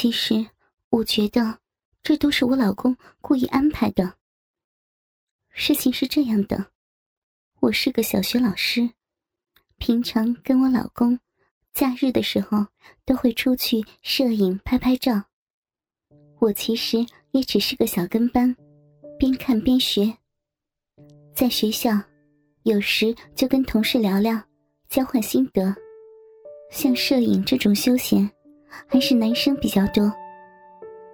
其实我觉得这都是我老公故意安排的。事情是这样的，我是个小学老师，平常跟我老公假日的时候都会出去摄影拍拍照。我其实也只是个小跟班，边看边学。在学校，有时就跟同事聊聊，交换心得。像摄影这种休闲，还是男生比较多，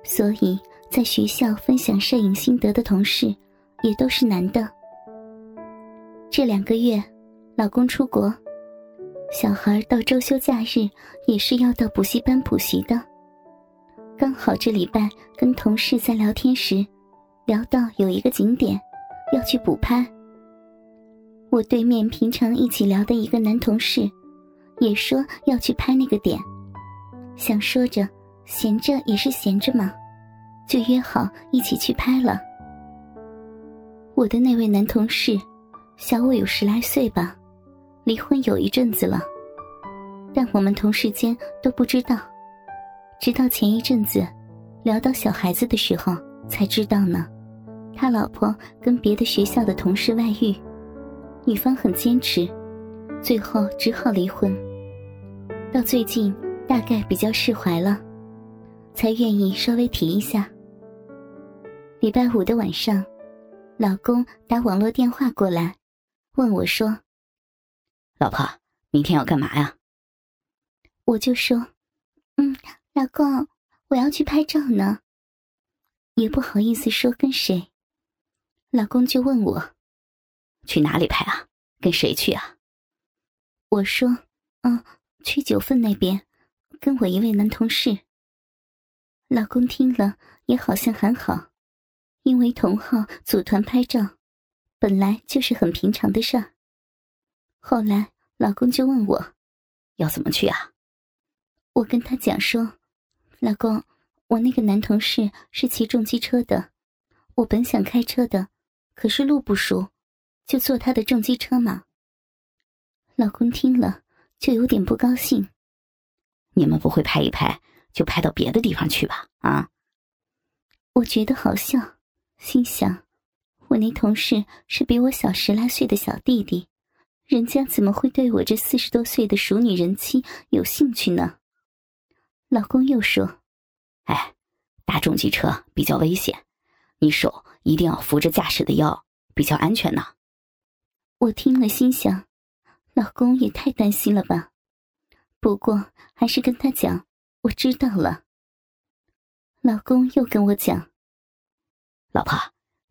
所以在学校分享摄影心得的同事。也都是男的。这两个月，老公出国，小孩到周休假日也是要到补习班补习的。刚好这礼拜跟同事在聊天时，聊到有一个景点要去补拍。我对面平常一起聊的一个男同事，也说要去拍那个点，想说着闲着也是闲着嘛，就约好一起去拍了。我的那位男同事，小我有十来岁吧，离婚有一阵子了，但我们同事间都不知道，直到前一阵子聊到小孩子的时候才知道呢。他老婆跟别的学校的同事外遇，女方很坚持，最后只好离婚。到最近大概比较释怀了，才愿意稍微提一下。礼拜五的晚上。老公打网络电话过来，问我说：“老婆，明天要干嘛呀？”我就说：“嗯，老公，我要去拍照呢。”也不好意思说跟谁。老公就问我：“去哪里拍啊？跟谁去啊？”我说：“嗯，去九份那边，跟我一位男同事。”老公听了也好像还好。因为同号组团拍照，本来就是很平常的事儿。后来老公就问我，要怎么去啊？我跟他讲说，老公，我那个男同事是骑重机车的，我本想开车的，可是路不熟，就坐他的重机车嘛。老公听了就有点不高兴。你们不会拍一拍就拍到别的地方去吧？啊？我觉得好笑。心想，我那同事是比我小十来岁的小弟弟，人家怎么会对我这四十多岁的熟女人妻有兴趣呢？老公又说：“哎，大众机车比较危险，你手一定要扶着驾驶的腰，比较安全呢。”我听了心想，老公也太担心了吧。不过还是跟他讲，我知道了。老公又跟我讲。老婆，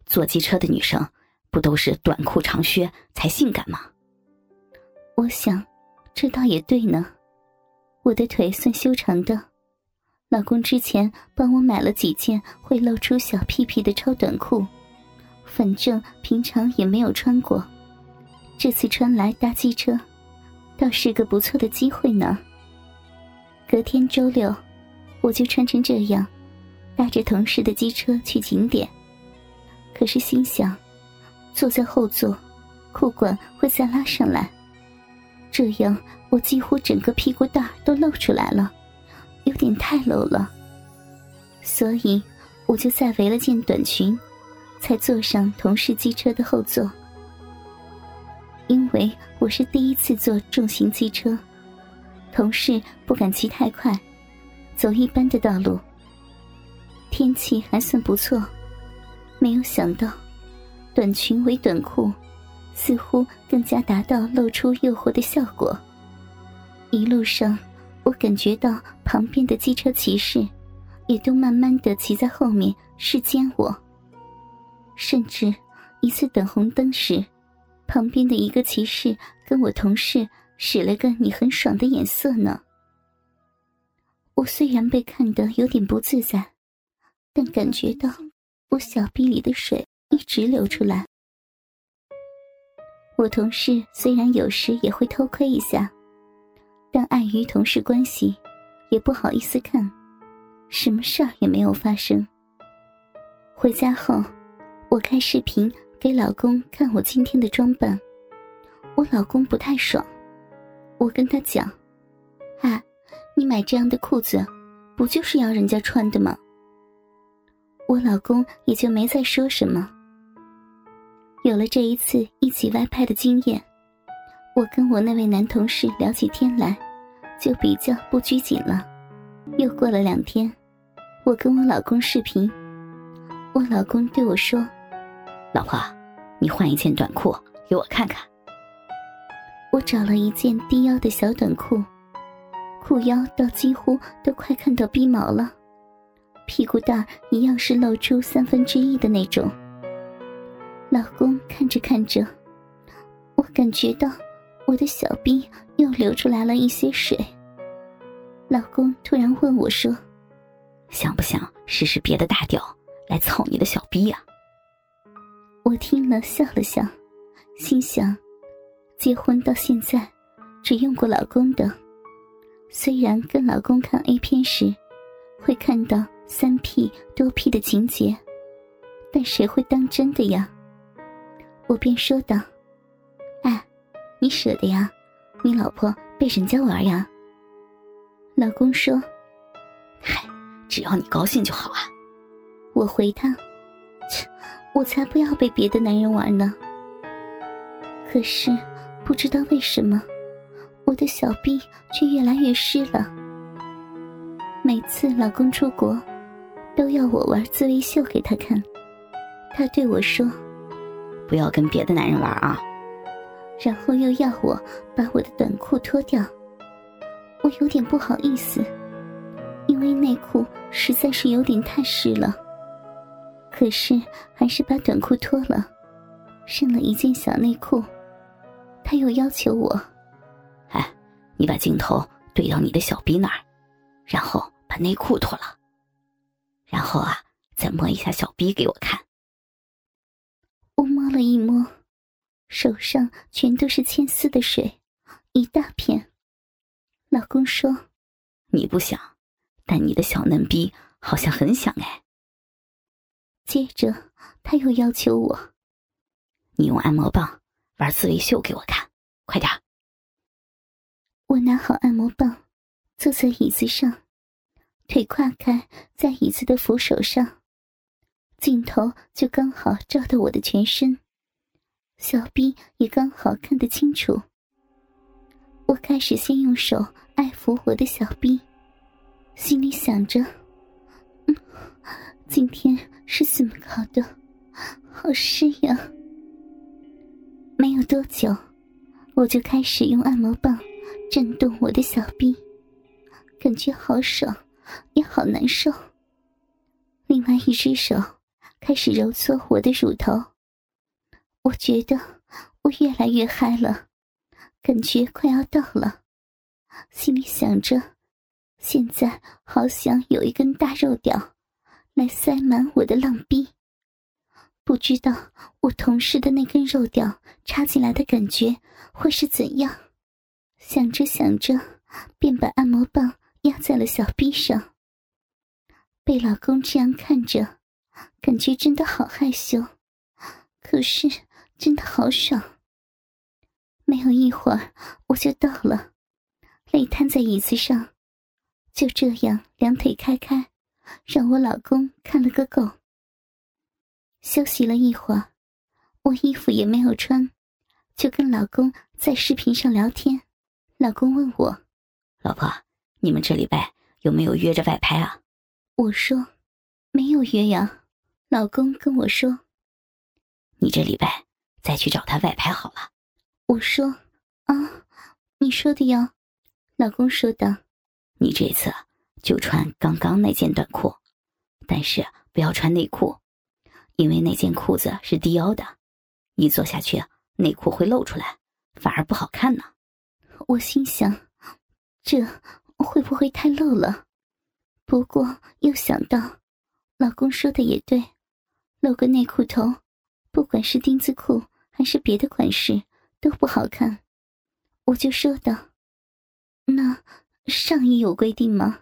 坐机车的女生不都是短裤长靴才性感吗？我想，这倒也对呢。我的腿算修长的，老公之前帮我买了几件会露出小屁屁的超短裤，反正平常也没有穿过，这次穿来搭机车，倒是个不错的机会呢。隔天周六，我就穿成这样，搭着同事的机车去景点。可是心想，坐在后座，裤管会再拉上来，这样我几乎整个屁股蛋都露出来了，有点太露了。所以我就再围了件短裙，才坐上同事机车的后座。因为我是第一次坐重型机车，同事不敢骑太快，走一般的道路。天气还算不错。没有想到，短裙为短裤，似乎更加达到露出诱惑的效果。一路上，我感觉到旁边的机车骑士，也都慢慢的骑在后面视奸我。甚至一次等红灯时，旁边的一个骑士跟我同事使了个你很爽的眼色呢。我虽然被看得有点不自在，但感觉到。我小臂里的水一直流出来。我同事虽然有时也会偷窥一下，但碍于同事关系，也不好意思看，什么事儿也没有发生。回家后，我开视频给老公看我今天的装扮，我老公不太爽。我跟他讲：“啊，你买这样的裤子，不就是要人家穿的吗？我老公也就没再说什么。有了这一次一起外拍的经验，我跟我那位男同事聊起天来，就比较不拘谨了。又过了两天，我跟我老公视频，我老公对我说：“老婆，你换一件短裤给我看看。”我找了一件低腰的小短裤，裤腰到几乎都快看到逼毛了，屁股蛋一样是露出三分之一的那种。老公看着看着，我感觉到我的小臂又流出来了一些水。老公突然问我说：“想不想试试别的大屌来操你的小逼呀？”我听了笑了笑，心想：结婚到现在，只用过老公的。虽然跟老公看 A 片时，会看到三 P 多 P 的情节，但谁会当真的呀？我便说道：“哎，你舍得呀？你老婆被人家玩呀？”老公说：“嗨，只要你高兴就好啊。”我回他：“，我才不要被别的男人玩呢。”可是不知道为什么，我的小臂却越来越湿了。每次老公出国，都要我玩自慰秀给他看。他对我说。不要跟别的男人玩啊！然后又要我把我的短裤脱掉，我有点不好意思，因为内裤实在是有点太湿了。可是还是把短裤脱了，剩了一件小内裤。他又要求我：“哎，你把镜头对到你的小逼那儿，然后把内裤脱了，然后啊，再摸一下小逼给我看。”我摸了一摸，手上全都是牵丝的水，一大片。老公说：“你不想，但你的小嫩逼好像很想哎。”接着他又要求我：“你用按摩棒玩自慰秀给我看，快点。”我拿好按摩棒，坐在椅子上，腿跨开在椅子的扶手上。镜头就刚好照到我的全身，小臂也刚好看得清楚。我开始先用手爱抚我的小臂，心里想着：“嗯，今天是怎么搞的？好湿呀！”没有多久，我就开始用按摩棒震动我的小臂，感觉好爽，也好难受。另外一只手。开始揉搓我的乳头，我觉得我越来越嗨了，感觉快要到了，心里想着，现在好想有一根大肉屌来塞满我的浪逼，不知道我同事的那根肉屌插进来的感觉会是怎样。想着想着，便把按摩棒压在了小臂上，被老公这样看着。感觉真的好害羞，可是真的好爽。没有一会儿，我就到了，累瘫在椅子上，就这样两腿开开，让我老公看了个够。休息了一会儿，我衣服也没有穿，就跟老公在视频上聊天。老公问我：“老婆，你们这礼拜有没有约着外拍啊？”我说：“没有约呀。”老公跟我说：“你这礼拜再去找他外拍好了。”我说：“啊，你说的哟。”老公说道：“你这次就穿刚刚那件短裤，但是不要穿内裤，因为那件裤子是低腰的，一坐下去内裤会露出来，反而不好看呢。”我心想：“这会不会太露了？”不过又想到，老公说的也对。露个内裤头，不管是丁字裤还是别的款式都不好看。我就说道：“那上衣有规定吗？”